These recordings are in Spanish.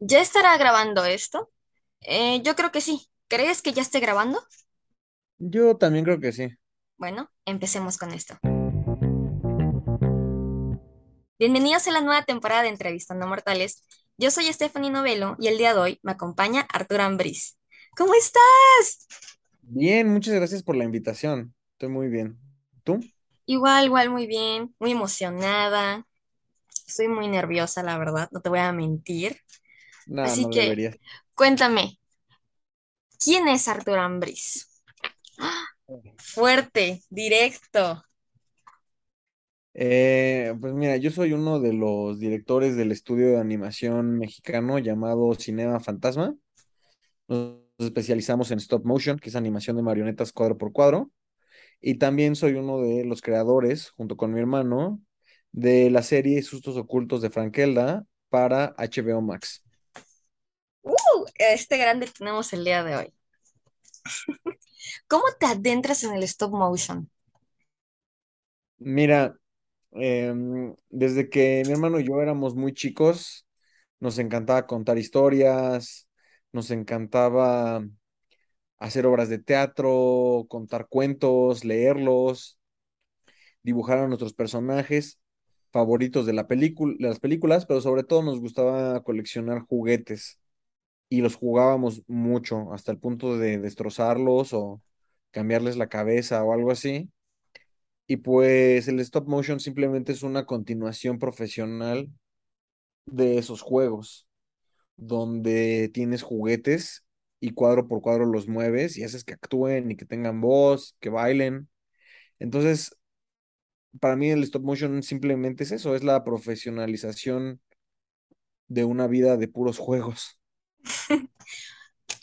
¿Ya estará grabando esto? Eh, yo creo que sí. ¿Crees que ya esté grabando? Yo también creo que sí. Bueno, empecemos con esto. Bienvenidos a la nueva temporada de Entrevistando Mortales. Yo soy Stephanie Novelo y el día de hoy me acompaña Arturo Ambriz. ¿Cómo estás? Bien, muchas gracias por la invitación. Estoy muy bien. ¿Tú? Igual, igual, muy bien, muy emocionada. Estoy muy nerviosa, la verdad, no te voy a mentir. No, Así no que, cuéntame, ¿quién es Arturo Ambriz? Fuerte, directo. Eh, pues mira, yo soy uno de los directores del estudio de animación mexicano llamado Cinema Fantasma. Nos especializamos en stop motion, que es animación de marionetas cuadro por cuadro. Y también soy uno de los creadores, junto con mi hermano, de la serie Sustos Ocultos de Frankelda para HBO Max. Este grande tenemos el día de hoy. ¿Cómo te adentras en el stop motion? Mira, em, desde que mi hermano y yo éramos muy chicos, nos encantaba contar historias, nos encantaba hacer obras de teatro, contar cuentos, leerlos, dibujar a nuestros personajes favoritos de la de las películas, pero sobre todo nos gustaba coleccionar juguetes y los jugábamos mucho hasta el punto de destrozarlos o cambiarles la cabeza o algo así. Y pues el stop motion simplemente es una continuación profesional de esos juegos, donde tienes juguetes y cuadro por cuadro los mueves y haces que actúen y que tengan voz, que bailen. Entonces, para mí el stop motion simplemente es eso, es la profesionalización de una vida de puros juegos.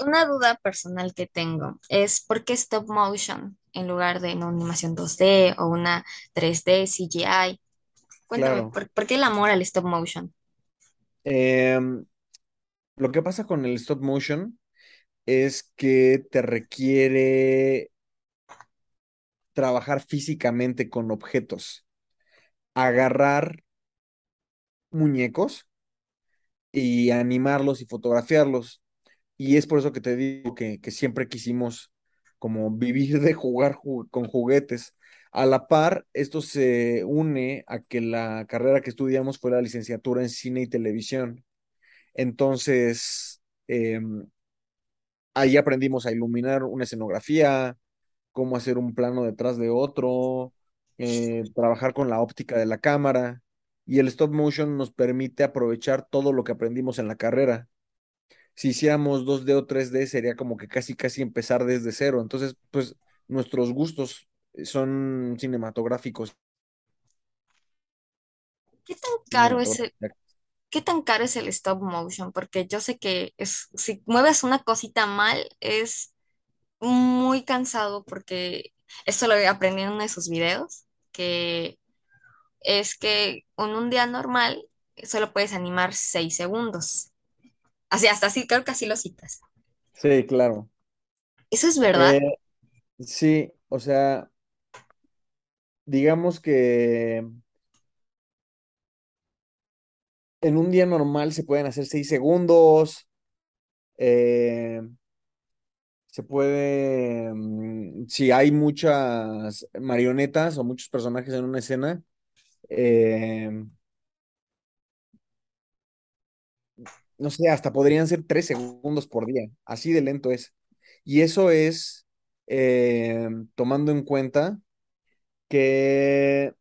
Una duda personal que tengo es ¿por qué stop motion en lugar de una animación 2D o una 3D CGI? Cuéntame, Claro. ¿por, por qué el amor al stop motion? Em, lo que pasa con el stop motion es que te requiere trabajar físicamente con objetos, agarrar muñecos y animarlos y fotografiarlos. Y es por eso que te digo que, que siempre quisimos como vivir de jugar ju- con juguetes. A la par, esto se une a que la carrera que estudiamos fue la licenciatura en cine y televisión. Entonces, em, ahí aprendimos a iluminar una escenografía, cómo hacer un plano detrás de otro, eh, trabajar con la óptica de la cámara. Y el stop motion nos permite aprovechar todo lo que aprendimos en la carrera. Si hiciéramos 2D o 3D, sería como que casi, casi empezar desde cero. Entonces, pues nuestros gustos son cinematográficos. ¿Qué tan caro es el, qué tan caro es el stop motion? Porque yo sé que es, si mueves una cosita mal es muy cansado porque esto lo aprendí en uno de sus videos, que es que en un día normal solo puedes animar 6 segundos. Así, hasta así, creo que así lo citas. Sí, claro. ¿Eso es verdad? Eh, sí, o sea, digamos que en un día normal se pueden hacer seis segundos, eh, se puede, mm, si hay muchas marionetas o muchos personajes en una escena, eh, no sé, hasta podrían ser tres segundos por día, así de lento es. Y eso es eh, tomando en cuenta que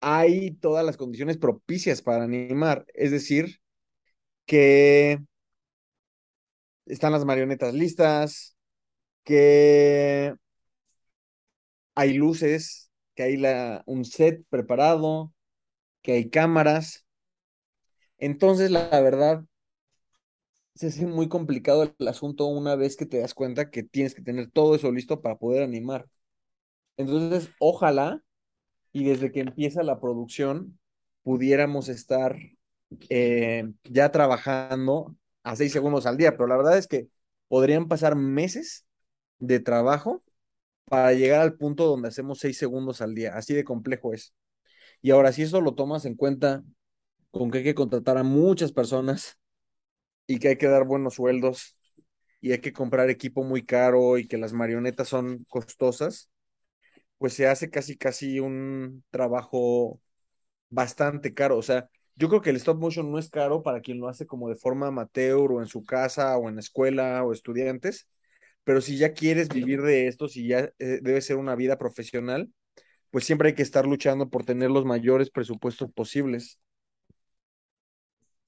hay todas las condiciones propicias para animar, es decir, que están las marionetas listas, que hay luces, que hay un set preparado, que hay cámaras. Entonces, la, verdad, se hace muy complicado el, el asunto una vez que te das cuenta que tienes que tener todo eso listo para poder animar. Entonces, ojalá y desde que empieza la producción pudiéramos estar eh, ya trabajando a seis segundos al día, pero la verdad es que podrían pasar meses de trabajo para llegar al punto donde hacemos seis segundos al día, así de complejo es. Y ahora, si eso lo tomas en cuenta con que hay que contratar a muchas personas, y que hay que dar buenos sueldos y hay que comprar equipo muy caro y que las marionetas son costosas, pues se hace casi, casi un trabajo bastante caro. O sea, yo creo que el stop motion no es caro para quien lo hace como de forma amateur o en su casa o en la escuela o estudiantes, pero si ya quieres vivir de esto, si ya eh, debe ser una vida profesional, pues siempre hay que estar luchando por tener los mayores presupuestos posibles.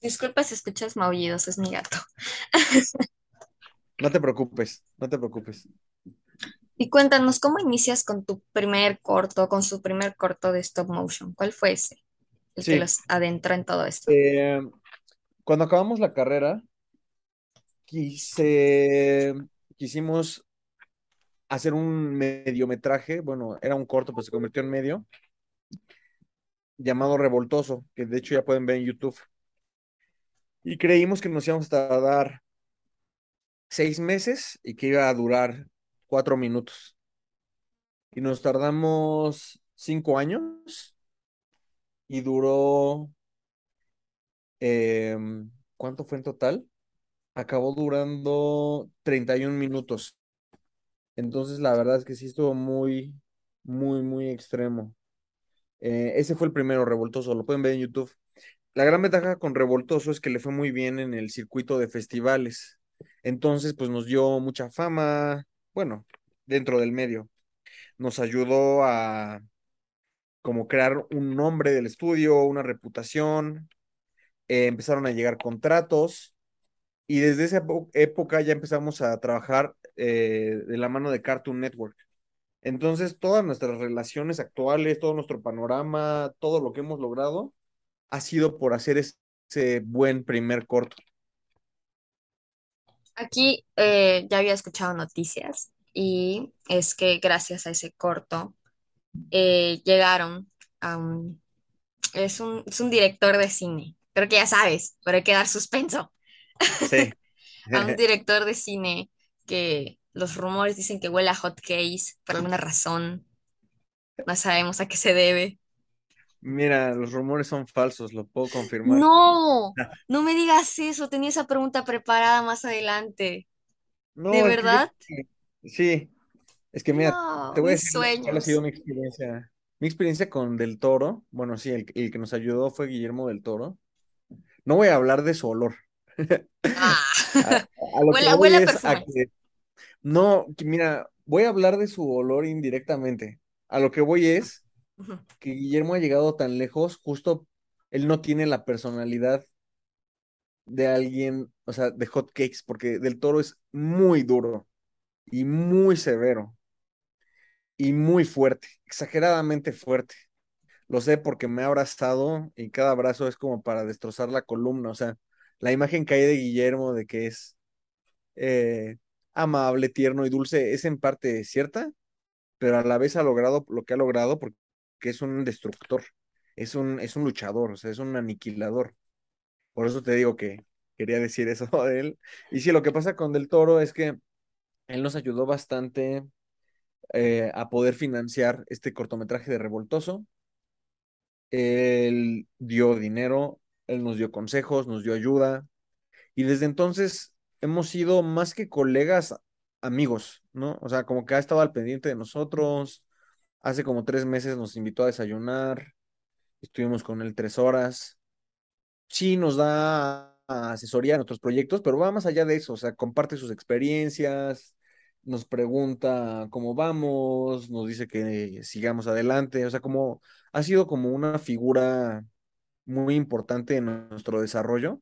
Disculpa si escuchas maullidos, es mi gato. No te preocupes, no te preocupes. Y cuéntanos, ¿cómo inicias con tu primer corto, con su primer corto de stop motion? ¿Cuál fue ese? El que los adentró en todo esto. eh, cuando acabamos la carrera, quise, quisimos hacer un mediometraje, bueno, era un corto, pero se convirtió en medio, llamado Revoltoso, que de hecho ya pueden ver en YouTube. Y creímos que nos íbamos a tardar seis meses y que iba a durar cuatro minutos. Y nos tardamos cinco años y duró, em, ¿cuánto fue en total? Acabó durando 31 minutos. Entonces, la verdad es que sí estuvo muy, muy, muy extremo. Eh, ese fue el primero, Revoltoso, lo pueden ver en YouTube. La gran ventaja con Revoltoso es que le fue muy bien en el circuito de festivales. Entonces, pues nos dio mucha fama, bueno, dentro del medio. Nos ayudó a como crear un nombre del estudio, una reputación. eh, empezaron a llegar contratos y desde esa época ya empezamos a trabajar eh, de la mano de Cartoon Network. Entonces, todas nuestras relaciones actuales, todo nuestro panorama, todo lo que hemos logrado ha sido por hacer ese buen primer corto. Aquí eh, ya había escuchado noticias y es que gracias a ese corto eh, llegaron a un es un, es un director de cine. Creo que ya sabes, pero hay que dar suspenso. Sí. A un director de cine que los rumores dicen que huele a hot case por alguna razón. No sabemos a qué se debe. Mira, los rumores son falsos, lo puedo confirmar. No, no me digas eso. Tenía esa pregunta preparada más adelante. ¿De que verdad? sí, es que mira, No, te voy a decir cuál ha sido mi experiencia. Mi experiencia con Del Toro, bueno, sí, el, el que nos ayudó fue Guillermo Del Toro. No voy a hablar de su olor. Ah, A, a lo que huele, huele voy a es a que, no, que mira, voy a hablar de su olor indirectamente. A lo que voy es que Guillermo ha llegado tan lejos, justo él no tiene la personalidad de alguien, o sea, de hot cakes, porque Del Toro es muy duro y muy severo y muy fuerte, exageradamente fuerte. Lo sé porque me ha abrazado y cada abrazo es como para destrozar la columna, o sea, la imagen que hay de Guillermo de que es eh, amable, tierno y dulce es en parte cierta, pero a la vez ha logrado lo que ha logrado porque es un destructor, es un, es un luchador, o sea, es un aniquilador. Por eso te digo que quería decir eso de él. Y sí, lo que pasa con Del Toro es que él nos ayudó bastante eh, a poder financiar este cortometraje de Revoltoso. Él dio dinero, él nos dio consejos, nos dio ayuda. Y desde entonces hemos sido más que colegas, amigos, ¿no? O sea, como que ha estado al pendiente de nosotros. Hace como tres meses nos invitó a desayunar. Estuvimos con él tres horas. Sí, nos da asesoría en nuestros proyectos, pero va más allá de eso. O sea, comparte sus experiencias, nos pregunta cómo vamos, nos dice que sigamos adelante. O sea, como ha sido como una figura muy importante en nuestro desarrollo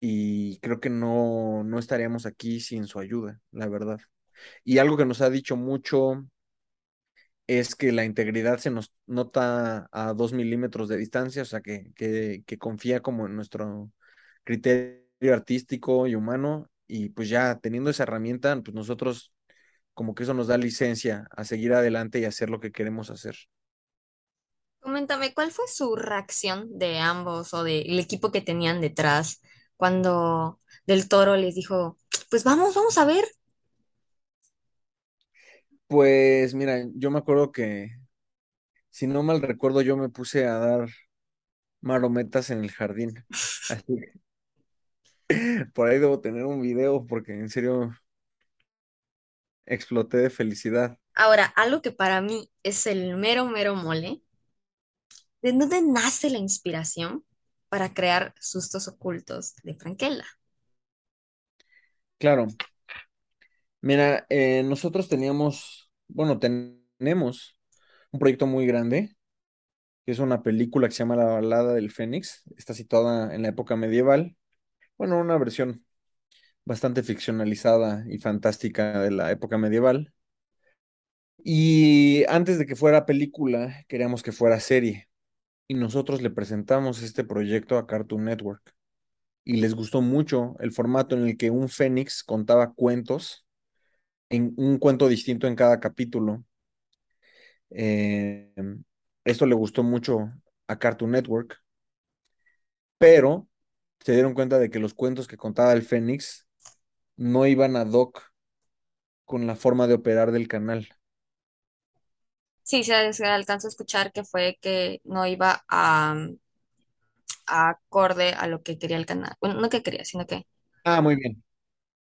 y creo que no, no estaríamos aquí sin su ayuda, la verdad. Y algo que nos ha dicho mucho es que la integridad se nos nota a dos milímetros de distancia, o sea, que, que, que confía como en nuestro criterio artístico y humano, y pues ya teniendo esa herramienta, pues nosotros como que eso nos da licencia a seguir adelante y hacer lo que queremos hacer. Coméntame, ¿cuál fue su reacción de ambos o del equipo que tenían detrás cuando Del Toro les dijo, pues vamos, vamos a ver? Pues mira, yo me acuerdo que, si no mal recuerdo, yo me puse a dar marometas en el jardín. Así, Por ahí debo tener un video porque en serio exploté de felicidad. Ahora, algo que para mí es el mero, mero mole, ¿de dónde nace la inspiración para crear sustos ocultos de Franquella? Claro, mira, eh, nosotros teníamos, bueno, tenemos un proyecto muy grande, que es una película que se llama La Balada del Fénix. Está situada en la época medieval. Bueno, una versión bastante ficcionalizada y fantástica de la época medieval. Y antes de que fuera película, queríamos que fuera serie. Y nosotros le presentamos este proyecto a Cartoon Network. Y les gustó mucho el formato en el que un fénix contaba cuentos, en un cuento distinto en cada capítulo. Eh, esto le gustó mucho a Cartoon Network, pero se dieron cuenta de que los cuentos que contaba el Fénix no iban a doc con la forma de operar del canal. Sí, se, se a escuchar que fue que no iba a, a acorde a lo que quería el canal. Bueno, no que quería, sino que Ah, muy bien.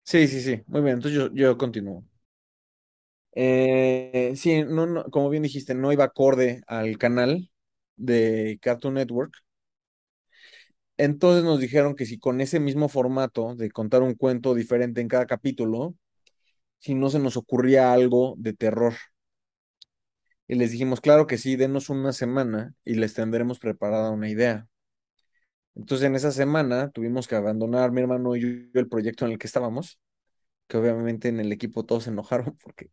Sí, sí, sí, muy bien. Entonces yo, yo continúo. Eh, sí, no, no, como bien dijiste, no iba acorde al canal de Cartoon Network. Entonces nos dijeron que si con ese mismo formato de contar un cuento diferente en cada capítulo, si no se nos ocurría algo de terror. Y les dijimos, claro que sí, denos una semana y les tendremos preparada una idea. Entonces en esa semana tuvimos que abandonar mi hermano y yo el proyecto en el que estábamos, que obviamente en el equipo todos se enojaron porque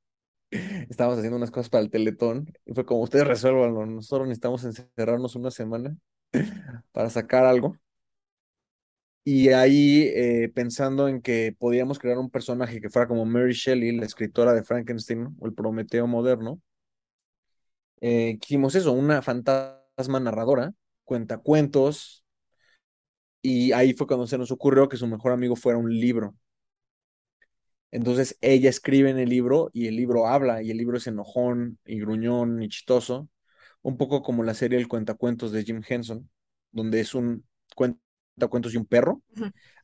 estábamos haciendo unas cosas para el Teletón y fue como ustedes resuélvanlo, nosotros necesitamos encerrarnos una semana para sacar algo. Y ahí eh, pensando en que podíamos crear un personaje que fuera como Mary Shelley, la escritora de Frankenstein o el Prometeo moderno, eh, quisimos eso, una fantasma narradora, cuenta cuentos, y ahí fue cuando se nos ocurrió que su mejor amigo fuera un libro. Entonces ella escribe en el libro y el libro habla y el libro es enojón y gruñón y chistoso, un poco como la serie El Cuentacuentos de Jim Henson, donde es un cuentacuentos y un perro.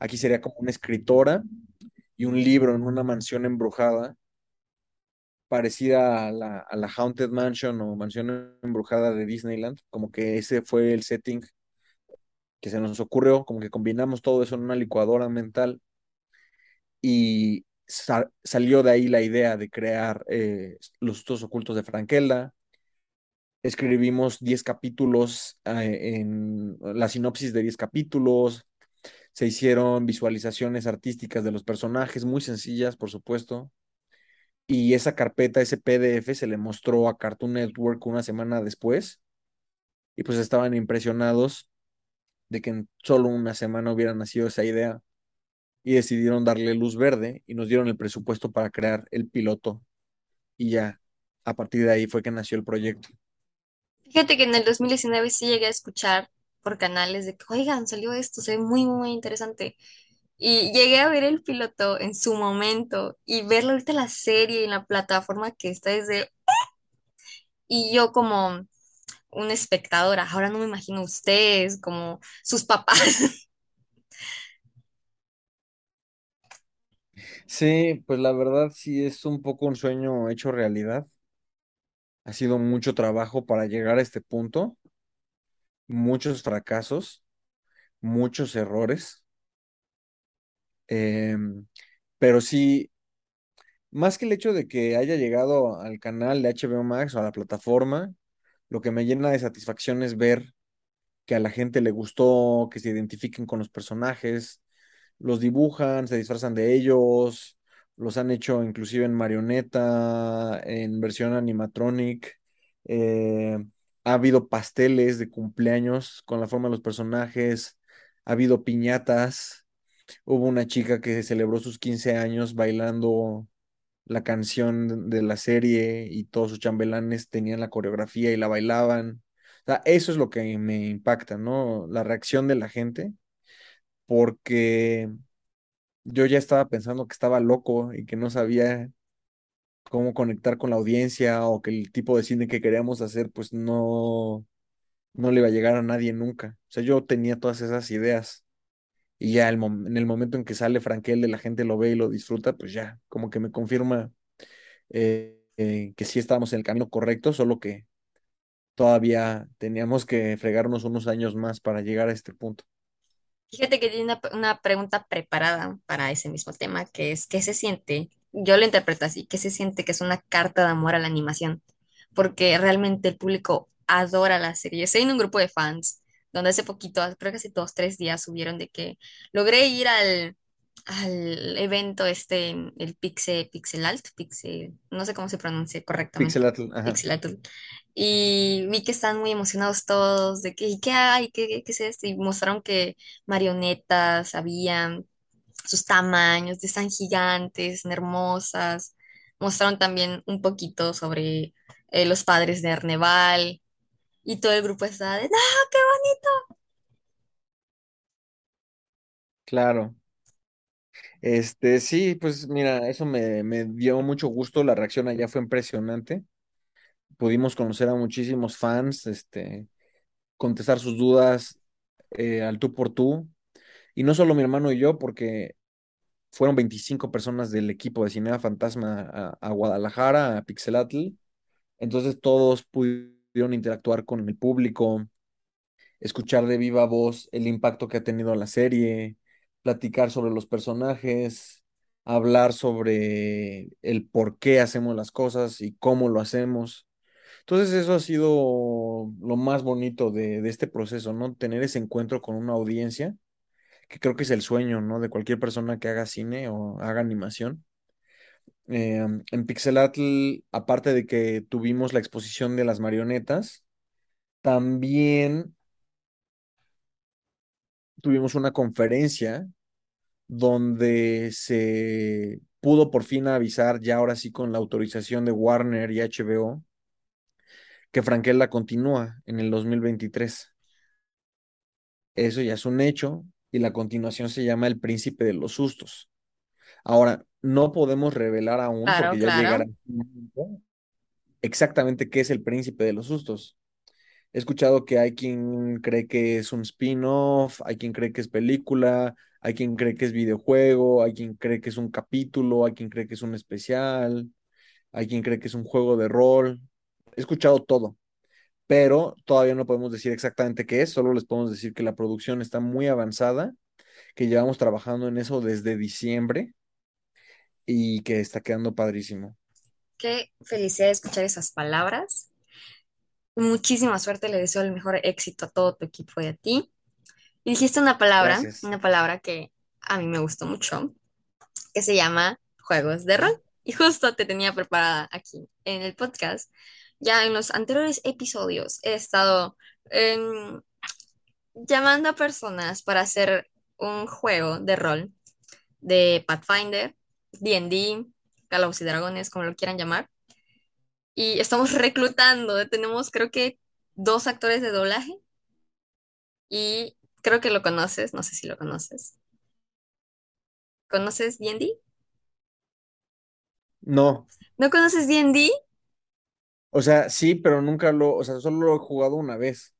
Aquí sería como una escritora y un libro en una mansión embrujada, parecida a la, Haunted Mansion o mansión embrujada de Disneyland, como que ese fue el setting que se nos ocurrió, como que combinamos todo eso en una licuadora mental y sa- salió de ahí la idea de crear eh, los sustos ocultos de Frankelda. Escribimos 10 capítulos eh, en la sinopsis de 10 capítulos. Se hicieron visualizaciones artísticas de los personajes, muy sencillas, por supuesto. Y esa carpeta, ese PDF, se le mostró a Cartoon Network una semana después. Y pues estaban impresionados de que en solo una semana hubiera nacido esa idea y decidieron darle luz verde y nos dieron el presupuesto para crear el piloto. Y ya, a partir de ahí fue que nació el proyecto. Fíjate que en el 2019 sí llegué a escuchar por canales de que, oigan, salió esto, se ve muy, muy interesante. Y llegué a ver el piloto en su momento y verlo ahorita la serie en la plataforma que está desde... Y yo como una espectadora, ahora no me imagino ustedes como sus papás. Sí, pues la verdad sí es un poco un sueño hecho realidad. Ha sido mucho trabajo para llegar a este punto, muchos fracasos, muchos errores, em, pero sí, más que el hecho de que haya llegado al canal de HBO Max o a la plataforma, lo que me llena de satisfacción es ver que a la gente le gustó, que se identifiquen con los personajes, los dibujan, se disfrazan de ellos, los han hecho inclusive en marioneta, en versión animatronic. eh, ha habido pasteles de cumpleaños con la forma de los personajes, ha habido piñatas. Hubo una chica que celebró sus 15 años bailando la canción de la serie y todos sus chambelanes tenían la coreografía y la bailaban. O sea, eso es lo que me impacta, ¿no? La reacción de la gente, porque yo ya estaba pensando que estaba loco y que no sabía cómo conectar con la audiencia o que el tipo de cine que queríamos hacer, pues no, no le iba a llegar a nadie nunca. O sea, yo tenía todas esas ideas y ya el en el momento en que sale Frankel, la gente lo ve y lo disfruta, pues ya, como que me confirma eh, eh, que sí estábamos en el camino correcto, solo que todavía teníamos que fregarnos unos años más para llegar a este punto. Fíjate que tiene una, una pregunta preparada para ese mismo tema, que es ¿qué se siente? Yo lo interpreto así, ¿qué se siente que es una carta de amor a la animación? Porque realmente el público adora la serie. Estoy en un grupo de fans donde hace poquito, creo que hace dos, tres días subieron de que logré ir al, al evento este, el Pixel, Pixel Alt, Pixel, no sé cómo se pronuncia correctamente. Pixelatl, ajá. Pixelatl. Y vi que están muy emocionados todos de que, ¿y qué hay? ¿Qué, qué es esto? Y mostraron que marionetas habían, sus tamaños, de están gigantes, hermosas. Mostraron también un poquito sobre eh, los padres de Arneval y todo el grupo estaba de, ¡no, bonito! Claro. Este, sí, pues mira, eso me, me dio mucho gusto, la reacción allá fue impresionante. Pudimos conocer a muchísimos fans, este, contestar sus dudas eh, al tú por tú. Y no solo mi hermano y yo, porque fueron 25 personas del equipo de Cinema Fantasma a, a Guadalajara, a Pixelatl. Entonces todos pudieron interactuar con el público, escuchar de viva voz el impacto que ha tenido la serie, platicar sobre los personajes, hablar sobre el por qué hacemos las cosas y cómo lo hacemos. Entonces eso ha sido lo más bonito de, de este proceso, ¿no? Tener ese encuentro con una audiencia, que creo que es el sueño, ¿no? De cualquier persona que haga cine o haga animación. Eh, en Pixelatl, aparte de que tuvimos la exposición de las marionetas, también tuvimos una conferencia donde se pudo por fin avisar, ya ahora sí con la autorización de Warner y HBO, que Franquella continúa en el 2023. Eso ya es un hecho y la continuación se llama El Príncipe de los Sustos. Ahora, no podemos revelar aún, Claro, porque ya llegará claro. exactamente qué es El Príncipe de los Sustos. He escuchado que hay quien cree que es un spin-off, hay quien cree que es película, hay quien cree que es videojuego, hay quien cree que es un capítulo, hay quien cree que es un especial, hay quien cree que es un juego de rol. He escuchado todo, pero todavía no podemos decir exactamente qué es, solo les podemos decir que la producción está muy avanzada, que llevamos trabajando en eso desde diciembre y que está quedando padrísimo. Qué felicidad escuchar esas palabras. Muchísima suerte, le deseo el mejor éxito a todo tu equipo y a ti. Y dijiste una palabra, Gracias. una palabra que a mí me gustó mucho, que se llama juegos de rol. Y justo te tenía preparada aquí en el podcast. Ya en los anteriores episodios he estado em, llamando a personas para hacer un juego de rol de Pathfinder, D&D, Calabozos y Dragones, como lo quieran llamar. Y estamos reclutando, tenemos creo que dos actores de doblaje y creo que lo conoces, no sé si lo conoces. ¿Conoces D&D? No, ¿No conoces D&D? o sea, sí, pero nunca lo, o sea, solo lo he jugado una vez.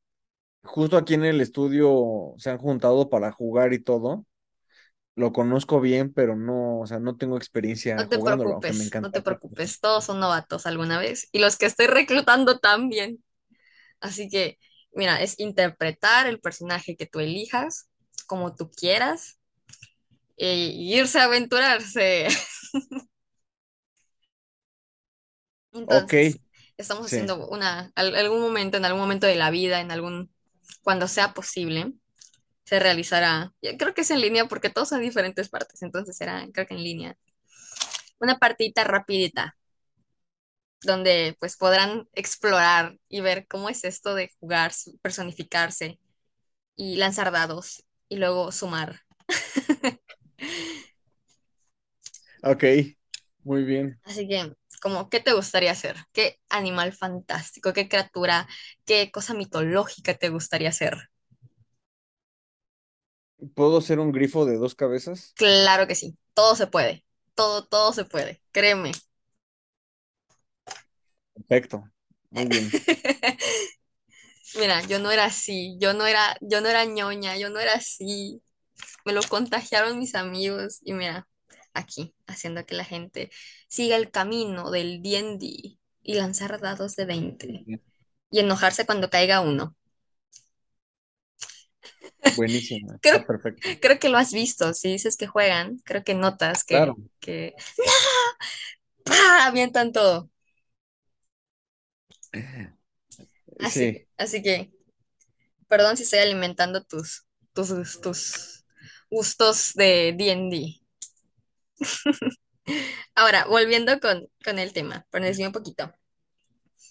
Justo aquí en el estudio se han juntado para jugar y todo. Lo conozco bien, pero no, o sea, no tengo experiencia No te jugándolo, me preocupes, no te preocupes, todos son novatos alguna vez y los que estoy reclutando también. Así que, mira, es interpretar el personaje que tú elijas, como tú quieras, e irse a aventurarse. Ok, Entonces, estamos sí. haciendo una, al- algún momento, en algún momento de la vida, en algún, cuando sea posible, se realizará, yo creo que es en línea porque todos son diferentes partes, entonces será, creo que en línea, una partidita rapidita, donde pues podrán explorar y ver cómo es esto de jugar, personificarse y lanzar dados y luego sumar. Ok, muy bien. Así que, como, ¿qué te gustaría hacer? ¿Qué animal fantástico, qué criatura, qué cosa mitológica te gustaría hacer? ¿Puedo ser un grifo de dos cabezas? Claro que sí, todo se puede, todo, todo se puede, créeme. Perfecto, muy bien. Mira, yo no era así, yo no era, yo no era ñoña, yo no era así. me lo contagiaron mis amigos y mira, aquí, haciendo que la gente siga el camino del D&D y lanzar dados de 20 y enojarse cuando caiga uno. Buenísimo, Creo, perfecto. creo que lo has visto, si dices que juegan, creo que notas que, Claro. que ¡No! ¡Pah! avientan todo. Así, Sí, así que, perdón si estoy alimentando tus, tus, tus gustos de D&D. Ahora, volviendo con, con el tema, por decir un poquito.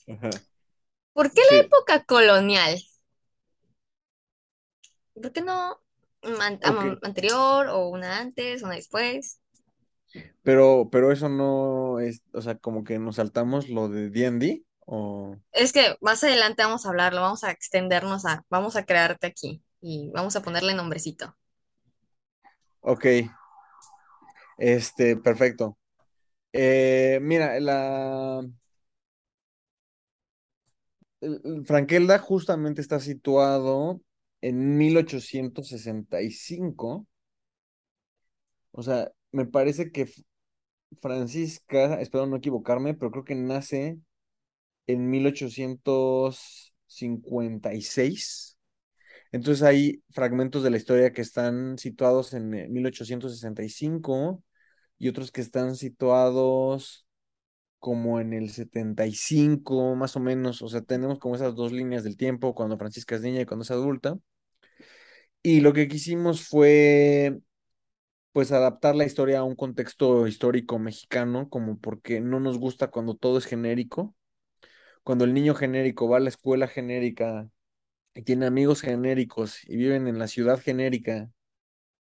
ajá, ¿Por qué la época colonial? ¿Por qué no an- anterior o una antes, una después? Pero, pero eso no es, o sea, como que nos saltamos lo de D&D o... Es que más adelante vamos a hablarlo, vamos a extendernos a, vamos a crearte aquí y vamos a ponerle nombrecito. Ok, este, perfecto. Eh, mira, la... el- el Frankelda justamente está situado en 1865. O sea, me parece que Francisca, espero no equivocarme, pero creo que nace en 1856. Entonces hay fragmentos de la historia que están situados en eh, 1865 y otros que están situados como en el 75, más o menos. O sea, tenemos como esas dos líneas del tiempo, cuando Francisca es niña y cuando es adulta. Y lo que quisimos fue, pues, adaptar la historia a un contexto histórico mexicano, como porque no nos gusta cuando todo es genérico. Cuando el niño genérico va a la escuela genérica y tiene amigos genéricos y viven en la ciudad genérica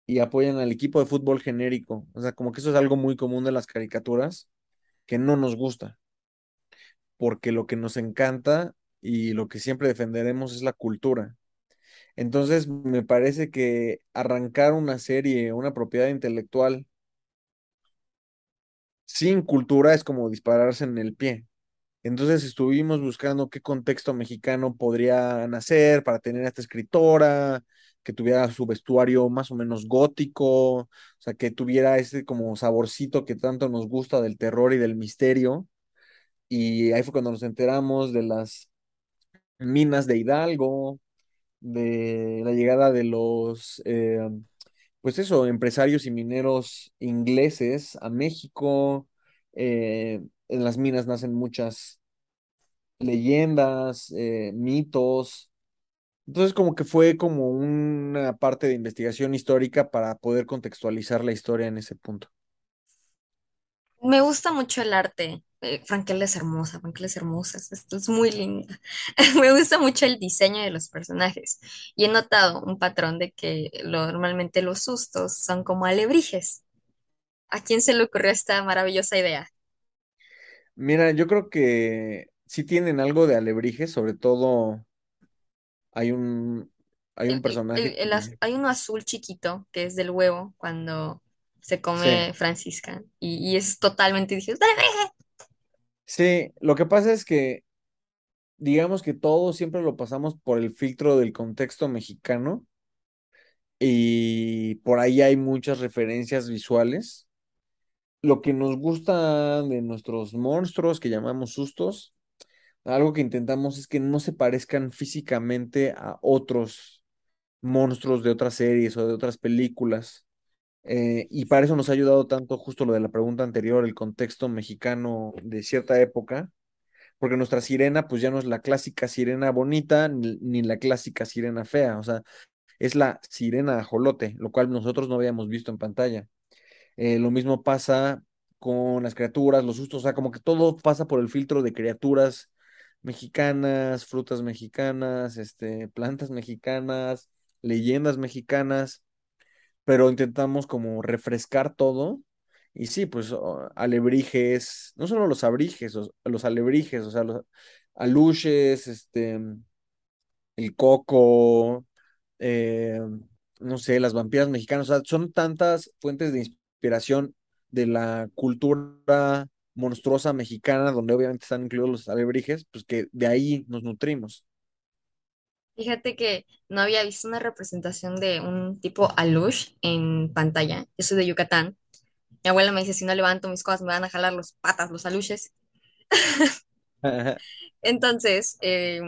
y apoyan al equipo de fútbol genérico. O sea, como que eso es algo muy común de las caricaturas que no nos gusta, porque lo que nos encanta y lo que siempre defenderemos es la cultura. Entonces, me parece que arrancar una serie, una propiedad intelectual sin cultura es como dispararse en el pie. Entonces estuvimos buscando qué contexto mexicano podría nacer para tener a esta escritora, que tuviera su vestuario más o menos gótico, o sea, que tuviera ese como saborcito que tanto nos gusta del terror y del misterio. Y ahí fue cuando nos enteramos de las minas de Hidalgo, de la llegada de los, eh, pues eso, empresarios y mineros ingleses a México. Eh, en las minas nacen muchas leyendas, eh, mitos. Entonces, como que fue como una parte de investigación histórica para poder contextualizar la historia en ese punto. Me gusta mucho el arte. Eh, Frankel es hermosa, Frankel es hermosa, es, es- muy linda. Me gusta mucho el diseño de los personajes y he notado un patrón de que lo- normalmente los sustos son como alebrijes. ¿A quién se le ocurrió esta maravillosa idea? Mira, yo creo que sí tienen algo de alebrije, sobre todo hay un, hay un El- el- personaje el- el az- que... hay uno azul chiquito que es del huevo cuando se Sí, come Francisca y, y es totalmente, dije, "Es alebrije". Sí, lo que pasa es que digamos que todo siempre lo pasamos por el filtro del contexto mexicano y por ahí hay muchas referencias visuales. Lo que nos gusta de nuestros monstruos que llamamos sustos, algo que intentamos es que no se parezcan físicamente a otros monstruos de otras series o de otras películas. Eh, y para eso nos ha ayudado tanto justo lo de la pregunta anterior, el contexto mexicano de cierta época, porque nuestra sirena pues ya no es la clásica sirena bonita ni, la clásica sirena fea, o sea, es la sirena ajolote, lo cual nosotros no habíamos visto en pantalla. Eh, lo mismo pasa con las criaturas, los sustos, o sea, como que todo pasa por el filtro de criaturas mexicanas, frutas mexicanas, este, plantas mexicanas, leyendas mexicanas, pero intentamos como refrescar todo. Y sí, pues alebrijes, no solo los abrijes, os- los alebrijes, o sea, los aluches, este, el coco, eh, no sé, las vampiras mexicanas, o sea, son tantas fuentes de inspiración de la cultura monstruosa mexicana, donde obviamente están incluidos los alebrijes, pues que de ahí nos nutrimos. Fíjate que no había visto una representación de un tipo alush en pantalla. Yo soy de Yucatán. Mi abuela me dice, si no levanto mis cosas, me van a jalar los patas, los aluches. Entonces, eh,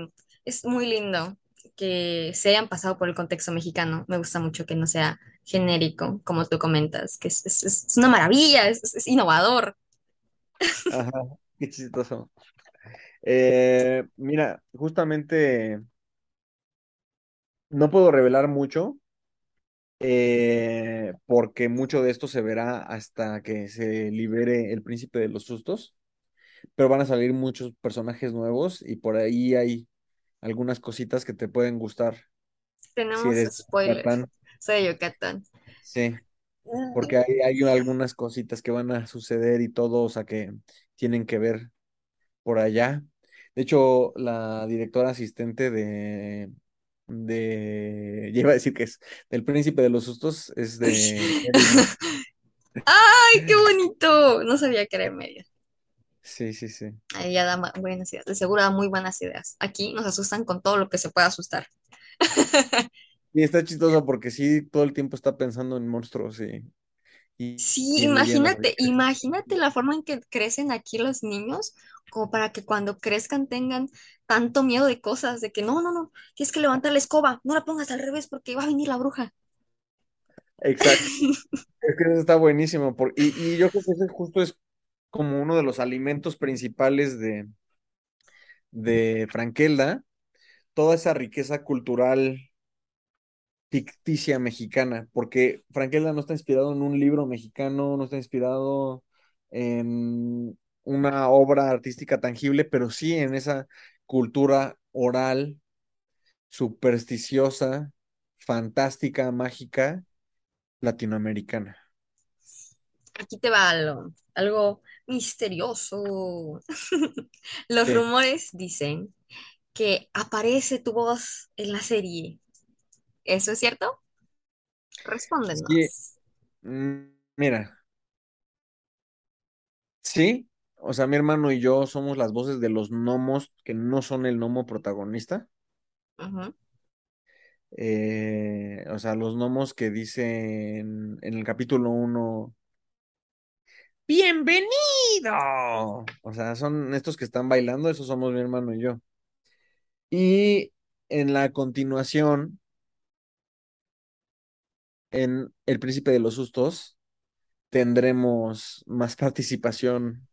es muy lindo que se hayan pasado por el contexto mexicano. Me gusta mucho que no sea genérico, como tú comentas, que es, es- es una maravilla, es innovador. Ajá, qué chistoso. Eh, mira, justamente no puedo revelar mucho eh, porque mucho de esto se verá hasta que se libere el príncipe de los sustos, pero van a salir muchos personajes nuevos y por ahí hay algunas cositas que te pueden gustar si Tenemos de spoilers. Soy de Yucatán. Sí, porque hay, hay algunas cositas que van a suceder y todo, o sea, que tienen que ver por allá. De hecho, la directora asistente de, de, iba a decir que es del Príncipe de los Sustos, es de. ¡Ay, qué bonito! No sabía que era media. Sí, sí, sí. Ahí ya da buenas ideas. De seguro da muy buenas ideas. Aquí nos asustan con todo lo que se pueda asustar. Y está chistoso porque sí, todo el tiempo está pensando en monstruos y, y, Sí, y en imagínate, imagínate la forma en que crecen aquí los niños, como para que cuando crezcan tengan tanto miedo de cosas, de que no, no, no, tienes que levantar la escoba, no la pongas al revés porque va a venir la bruja. Exacto. Es que eso está buenísimo. Por, y, y yo creo que ese justo es como uno de los alimentos principales de, de Frankelda, toda esa riqueza cultural ficticia mexicana, porque Frankelda no está inspirado en un libro mexicano, no está inspirado en una obra artística tangible, pero sí en esa cultura oral, supersticiosa, fantástica, mágica, latinoamericana. Aquí te va algo, algo misterioso. Los Sí. rumores dicen que aparece tu voz en la serie. ¿Eso es cierto? Sí, Respóndenos. mm, mira, sí, o sea, mi hermano y yo somos las voces de los gnomos que no son el gnomo protagonista. Ujú. Eh, o sea, los gnomos que dicen en el capítulo uno ¡Bienvenido! O sea, son estos que están bailando, esos somos mi hermano y yo. Y en la continuación, en El Príncipe de los Sustos, tendremos más participación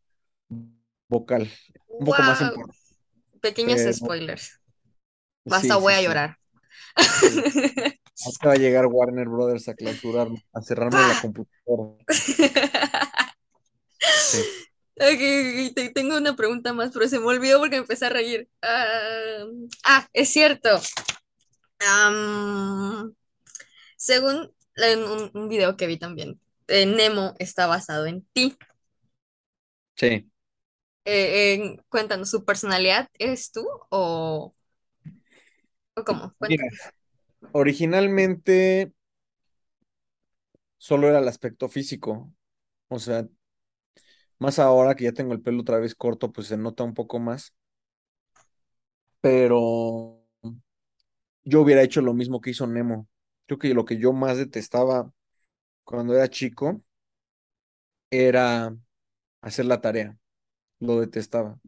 vocal, un poco más importante. Pequeños Pero spoilers. Basta, sí, voy sí, a llorar. sí. Ahorita va a llegar Warner Brothers a clausurarme, a cerrarme la ¡Pah! computadora. Tengo una pregunta más, pero se me olvidó porque me empecé a reír. Ah, ah, es cierto. Según en un, un video que vi también, eh, Nemo está basado en ti. Sí. Eh, cuéntanos, ¿su personalidad eres tú o, cómo? Originalmente solo era el aspecto físico. O sea, más ahora que ya tengo el pelo otra vez corto, pues se nota un poco más. Pero yo hubiera hecho lo mismo que hizo Nemo. Creo que lo que yo más detestaba cuando era chico era hacer la tarea. Lo detestaba.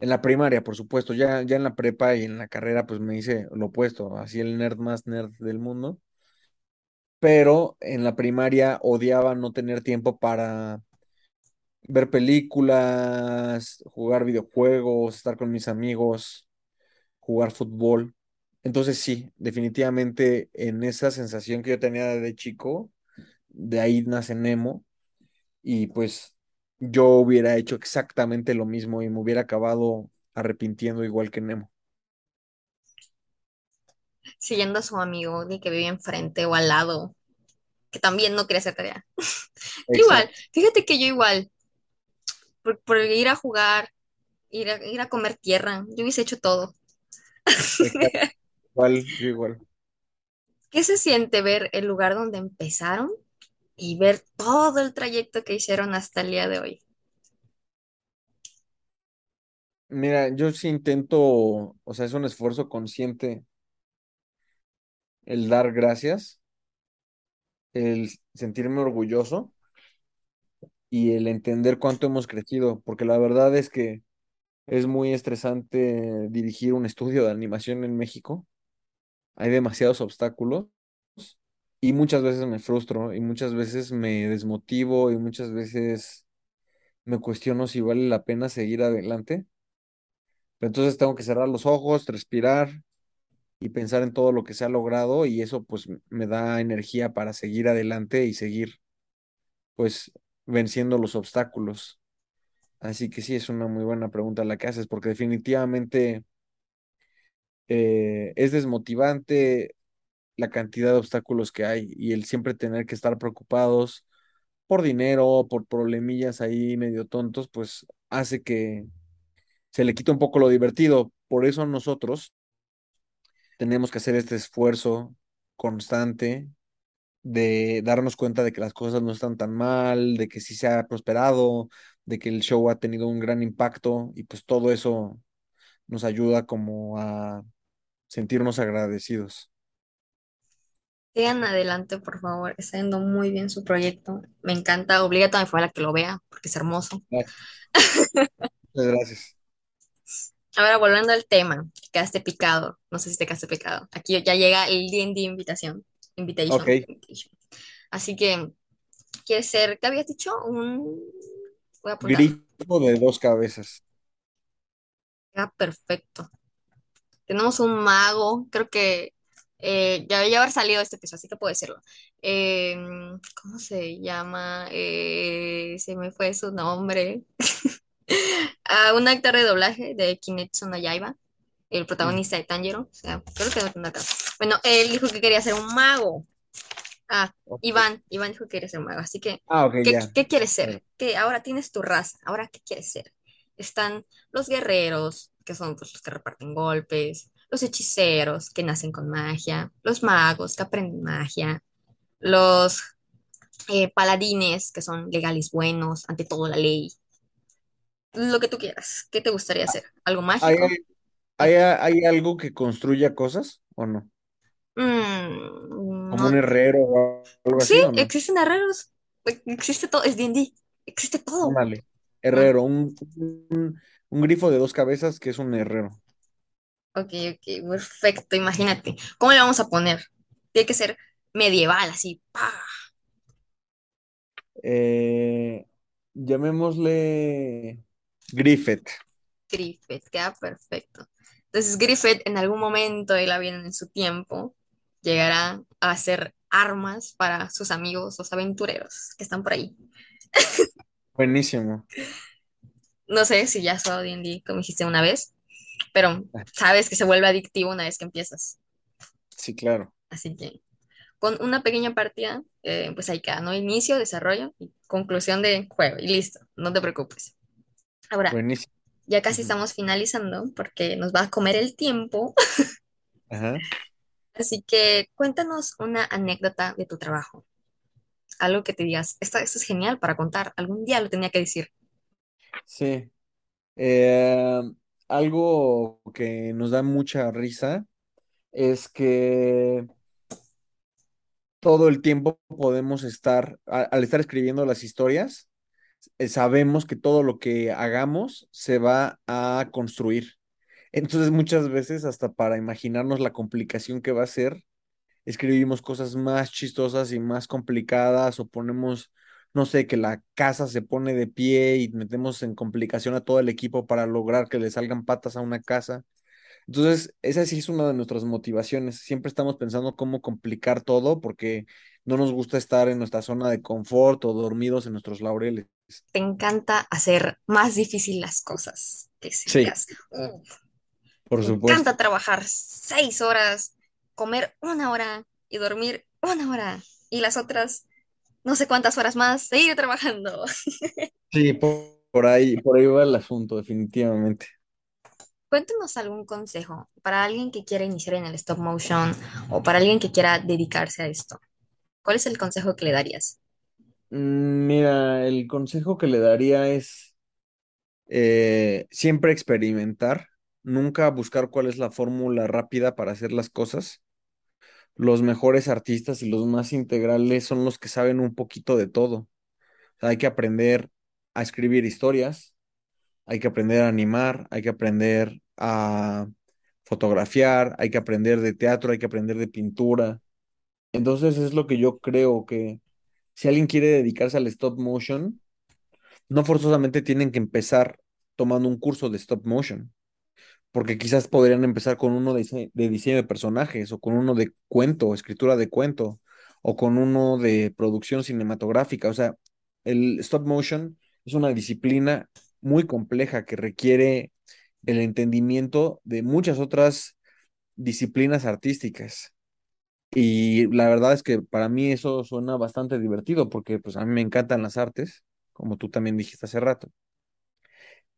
En la primaria, por supuesto. Ya, ya en la prepa y en la carrera, pues me hice lo opuesto. Así el nerd más nerd del mundo. Pero en la primaria odiaba no tener tiempo para ver películas, jugar videojuegos, estar con mis amigos, jugar fútbol. Entonces sí, definitivamente en esa sensación que yo tenía de chico, de ahí nace Nemo y pues yo hubiera hecho exactamente lo mismo y me hubiera acabado arrepintiendo igual que Nemo. Siguiendo a su amigo de que vive enfrente o al lado, que también no quería hacer tarea. Igual, fíjate que yo igual, por, por ir a jugar, ir a, ir a comer tierra, yo hubiese hecho todo. Igual, yo igual. ¿Qué se siente ver el lugar donde empezaron y ver todo el trayecto que hicieron hasta el día de hoy? Mira, yo sí intento, o sea, es un esfuerzo consciente el dar gracias, el sentirme orgulloso y el entender cuánto hemos crecido, porque la verdad es que es muy estresante dirigir un estudio de animación en México. Hay demasiados obstáculos y muchas veces me frustro y muchas veces me desmotivo y muchas veces me cuestiono si vale la pena seguir adelante. Pero entonces tengo que cerrar los ojos, respirar y pensar en todo lo que se ha logrado y eso pues me da energía para seguir adelante y seguir pues venciendo los obstáculos. Así que sí, es una muy buena pregunta la que haces, porque definitivamente eh, es desmotivante la cantidad de obstáculos que hay y el siempre tener que estar preocupados por dinero, por problemillas ahí medio tontos, pues hace que se le quita un poco lo divertido. Por eso nosotros tenemos que hacer este esfuerzo constante de darnos cuenta de que las cosas no están tan mal, de que sí se ha prosperado, de que el show ha tenido un gran impacto y pues todo eso nos ayuda como a sentirnos agradecidos. Sigan adelante, por favor. Está yendo muy bien su proyecto. Me encanta. Obliga a mi familia a que lo vea, porque es hermoso. Muchas gracias. Ahora, volviendo al tema, quedaste picado. No sé si te quedaste picado. Aquí ya llega el D&D invitación. Invitation. Ok. invitation. Así que, ¿quieres ser, qué habías dicho? Un... Voy a apuntar. Grifo de dos cabezas. Ah, perfecto. Tenemos un mago, creo que eh, ya ya haber salido este episodio, así que puedo decirlo. Eh, ¿cómo se llama? Eh, se me fue su nombre. A un actor de doblaje de Kimetsu no Yaiba, el protagonista de Tanjiro. O sea, creo que no tiene acá. Bueno, él dijo que quería ser un mago. Ah. Iván, Iván dijo que quería ser un mago. Así que, Ah, ¿qué, qué quieres ser? ¿Qué, ahora tienes tu raza. ¿Ahora qué quieres ser? Están los guerreros, que son pues, los que reparten golpes, los hechiceros, que nacen con magia, los magos, que aprenden magia, los eh, paladines, que son legales buenos, ante todo la ley. Lo que tú quieras. ¿Qué te gustaría hacer? ¿Algo ¿Hay, mágico? hay, hay algo que construya cosas o no? Mm, ¿Como un herrero o algo Sí, así no? existen herreros. e- Existe todo. Es D&D. Existe todo. Ah, Herrero, un, un, un grifo de dos cabezas que es un herrero. Ok, ok, perfecto. Imagínate. ¿Cómo le vamos a poner? Tiene que ser medieval, así. ¡pa! Eh, llamémosle Griffith. Griffith, queda perfecto. Entonces, Griffith en algún momento de la vida en su tiempo llegará a hacer armas para sus amigos, los aventureros que están por ahí. Buenísimo. No sé si ya has jugado D&D, como dijiste una vez, pero sabes que se vuelve adictivo una vez que empiezas. Sí, claro. Así que con una pequeña partida, eh, pues ahí queda, ¿no? Inicio, desarrollo y conclusión de juego y listo, no te preocupes. Ahora, Buenísimo. ya casi estamos finalizando porque nos va a comer el tiempo, Ajá. así que cuéntanos una anécdota de tu trabajo, algo que te digas, esto, esto es genial para contar, algún día lo tenía que decir. Sí. Eh, algo que nos da mucha risa es que todo el tiempo podemos estar, al estar escribiendo las historias, eh, sabemos que todo lo que hagamos se va a construir. Entonces muchas veces hasta para imaginarnos la complicación que va a ser, escribimos cosas más chistosas y más complicadas o ponemos, no sé, que la casa se pone de pie y metemos en complicación a todo el equipo para lograr que le salgan patas a una casa. Entonces, esa sí es una de nuestras motivaciones. Siempre estamos pensando cómo complicar todo porque no nos gusta estar en nuestra zona de confort o dormidos en nuestros laureles. Te encanta hacer más difícil las cosas, que Sí, digas, "Uh, por supuesto. encanta trabajar seis horas, comer una hora y dormir una hora y las otras no sé cuántas horas más seguir trabajando. Sí, por, por ahí, por ahí va el asunto, definitivamente. Cuéntanos algún consejo para alguien que quiera iniciar en el stop motion o para alguien que quiera dedicarse a esto. ¿Cuál es el consejo que le darías? Mm, Mira, el consejo que le daría es eh, siempre experimentar, nunca buscar cuál es la fórmula rápida para hacer las cosas, los mejores artistas y los más integrales son los que saben un poquito de todo. Hay que aprender a escribir historias, hay que aprender a animar, hay que aprender a fotografiar, hay que aprender de teatro, hay que aprender de pintura. Entonces es lo que yo creo que si alguien quiere dedicarse al stop motion, no forzosamente tienen que empezar tomando un curso de stop motion, porque quizás podrían empezar con uno de, de diseño de personajes, o con uno de cuento, escritura de cuento, o con uno de producción cinematográfica. O sea, el stop motion es una disciplina muy compleja que requiere el entendimiento de muchas otras disciplinas artísticas. Y la verdad es que para mí eso suena bastante divertido porque pues a mí me encantan las artes, como tú también dijiste hace rato.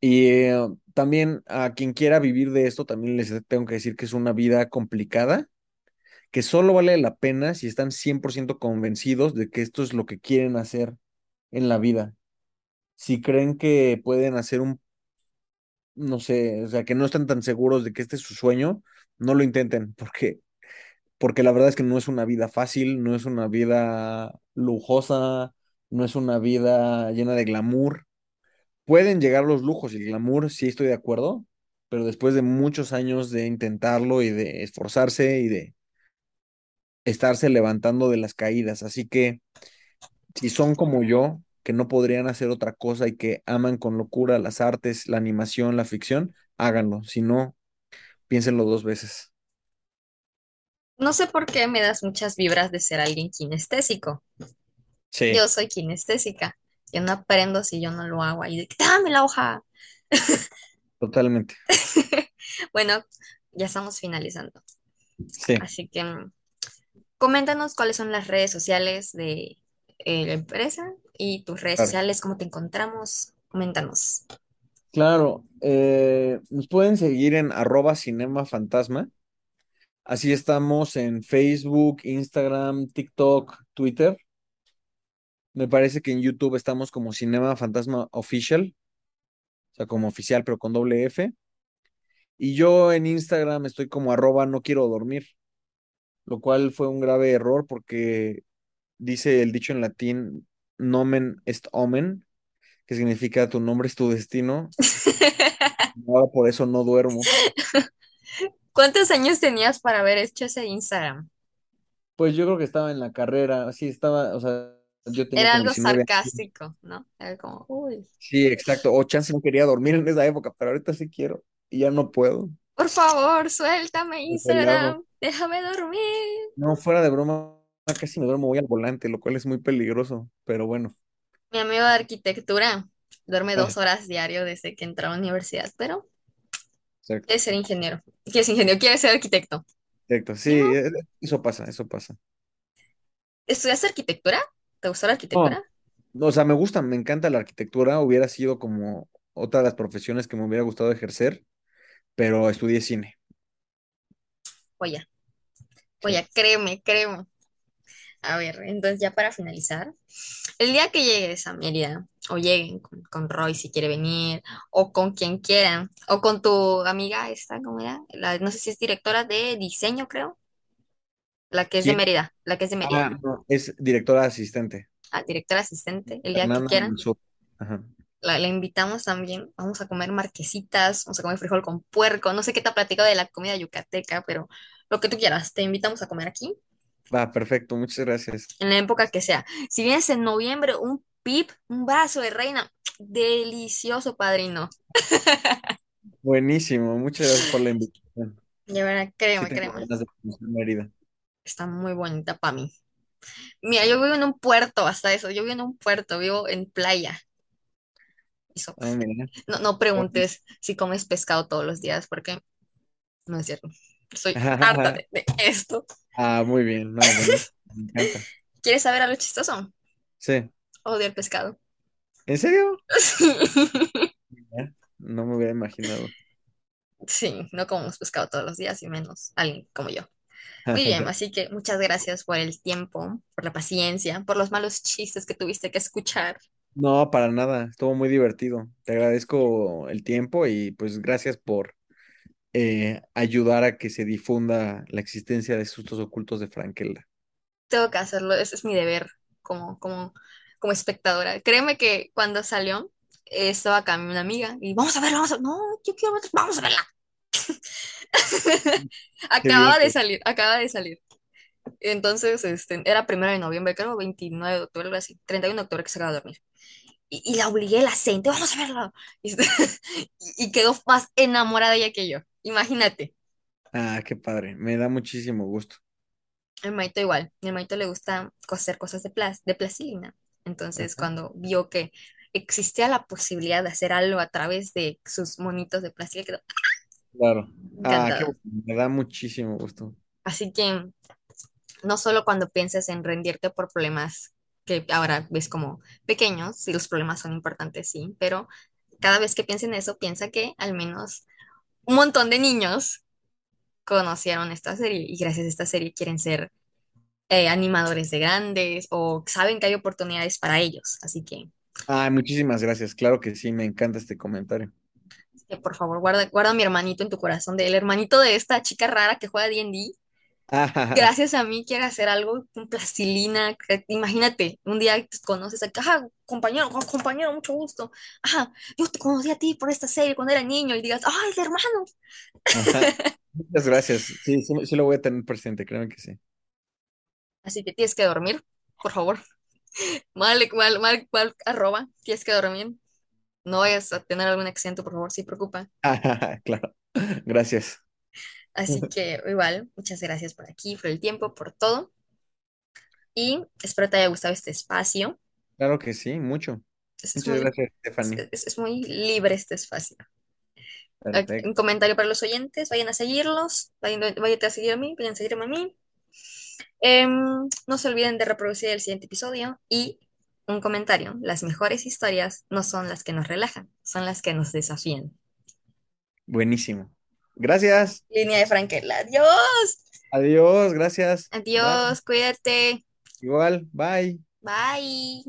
Y eh, también a quien quiera vivir de esto, también les tengo que decir que es una vida complicada, que solo vale la pena si están 100% convencidos de que esto es lo que quieren hacer en la vida. Si creen que pueden hacer un, no sé, o sea, que no están tan seguros de que este es su sueño, no lo intenten, porque porque la verdad es que no es una vida fácil, no es una vida lujosa, no es una vida llena de glamour. Pueden llegar los lujos y el glamour, sí estoy de acuerdo, pero después de muchos años de intentarlo y de esforzarse y de estarse levantando de las caídas. Así que si son como yo, que no podrían hacer otra cosa y que aman con locura las artes, la animación, la ficción, háganlo. Si no, piénsenlo dos veces. No sé por qué me das muchas vibras de ser alguien kinestésico. Sí, Yo soy kinestésica. Yo no aprendo si yo no lo hago ahí de que dame la hoja. totalmente. Bueno, ya estamos finalizando. Sí, Así que coméntanos cuáles son las redes sociales de eh, la empresa y tus redes claro. sociales, cómo te encontramos. Coméntanos. Claro, eh, nos pueden seguir en arroba cinema fantasma. Así estamos en Facebook, Instagram, TikTok, Twitter. Me parece que en YouTube estamos como Cinema Fantasma Official, o sea, como oficial, pero con doble F. Y yo en Instagram estoy como arroba no quiero dormir, lo cual fue un grave error porque dice el dicho en latín nomen est omen, que significa tu nombre es tu destino. Ahora por eso no duermo. ¿Cuántos años tenías para haber hecho ese Instagram? Pues yo creo que estaba en la carrera, sí, estaba, o sea, yo tenía Era algo 19 años. sarcástico, ¿no? Era como, uy, Sí, exacto. O chance no quería dormir en esa época, pero ahorita sí quiero y ya no puedo. por favor, suéltame hago. Instagram, déjame dormir. No, fuera de broma, casi me duermo, voy al volante, lo cual es muy peligroso, pero bueno. Mi amigo de arquitectura duerme Ah, dos horas diario desde que entró a la universidad, pero exacto, quiere ser ingeniero. Quiere ser ingeniero, quiere ser arquitecto. exacto. Sí, eh, eso pasa, eso pasa. ¿Estudiaste arquitectura? ¿Te gustó la No, arquitectura? o sea, me gusta, me encanta la arquitectura, hubiera sido como otra de las profesiones que me hubiera gustado ejercer, pero estudié cine. Oye, Sí. oye, créeme, créeme. A ver, entonces ya para finalizar, el día que llegues a Mérida, o lleguen con, con Roy si quiere venir, o con quien quieran, o con tu amiga esta, ¿cómo era? La- no sé si es directora de diseño, creo, la que es de. Mérida, la que es de Mérida. Ah, no, es directora asistente, Ah, directora asistente, el día que quieran. Ajá. La, la invitamos también. Vamos a comer marquesitas, vamos a comer frijol con puerco. No sé qué te ha platicado de la comida yucateca, pero lo que tú quieras, te invitamos a comer aquí Va, perfecto, muchas gracias. en la época que sea. Si vienes en noviembre, un pip, un vaso de reina, delicioso, padrino. Buenísimo, muchas gracias por la invitación. De verdad, Sí créeme, créeme. Está muy bonita para mí. Mira, yo vivo en un puerto, hasta eso. Yo vivo en un puerto, vivo en playa. Ah. No, no preguntes si comes pescado todos los días, porque no es cierto. Soy harta de, de esto. Ah, muy bien, no, buenísimo, me encanta. ¿Quieres saber algo chistoso? Sí, Odio el pescado. ¿en serio? No me hubiera imaginado. Sí, no comemos pescado todos los días y menos alguien como yo. Muy bien, así que muchas gracias por el tiempo, por la paciencia, por los malos chistes que tuviste que escuchar. No, para nada, estuvo muy divertido. Te agradezco el tiempo y pues gracias por eh, ayudar a que se difunda la existencia de sustos ocultos de Frankelda. Tengo que hacerlo, ese es mi deber como, como, como espectadora. Créeme que cuando salió, estaba acá una amiga y vamos a verla, vamos a no, yo quiero ver, vamos a verla. Acaba de salir, acaba de salir. Entonces, este, era primero de noviembre, creo, 29 de octubre, algo así, 31 de octubre que se acaba de dormir. Y, y la obligué el acento, vamos a verla. Y, y quedó más enamorada ella que yo. Imagínate. Ah, qué padre. Me da muchísimo gusto. El Maito igual. El Maito le gusta hacer cosas de, plas de plastilina. Entonces, Ajá. cuando vio que existía la posibilidad de hacer algo a través de sus monitos de plástico, quedó Claro. Ah, qué. Me da muchísimo gusto. Así que no solo cuando pienses en rendirte por problemas que ahora ves como pequeños, si los problemas son importantes, sí, pero cada vez que pienses en eso, piensa que al menos un montón de niños conocieron esta serie y gracias a esta serie quieren ser eh, animadores de grandes o saben que hay oportunidades para ellos. Así que, Ah, muchísimas gracias. Claro que sí, me encanta este comentario. Que por favor, guarda, guarda a mi hermanito en tu corazón, del hermanito de esta chica rara que juega D&D. Ah, Gracias a mí quiere hacer algo con plastilina. Imagínate, un día te conoces "Ah, compañero, co- compañero, mucho gusto. Ajá, yo te conocí a ti por esta serie cuando era niño y digas, ¡ay, el hermano! ajá. Muchas gracias. Sí, sí, sí lo voy a tener presente, créeme que sí. Así que tienes que dormir, por favor. Mal, mal, mal, mal, arroba, tienes que dormir. No vayas a tener algún accidente, por favor, sí preocupa. Claro. Gracias. Así que igual, muchas gracias por aquí, por el tiempo, por todo. Y espero te haya gustado este espacio. Claro que sí, mucho. Es, Muchas muy, gracias, Stephanie. es- es muy libre este espacio. Perfecto. Un comentario para los oyentes, vayan a seguirlos, vayan, vayan a seguir a mí, vayan a seguirme a mí. Em, no se olviden de reproducir el siguiente episodio y un comentario, las mejores historias no son las que nos relajan, son las que nos desafían. Buenísimo. Gracias. Línea de Frankel, adiós, Adiós, gracias. Bye. adiós, cuídate, Igual, bye. bye.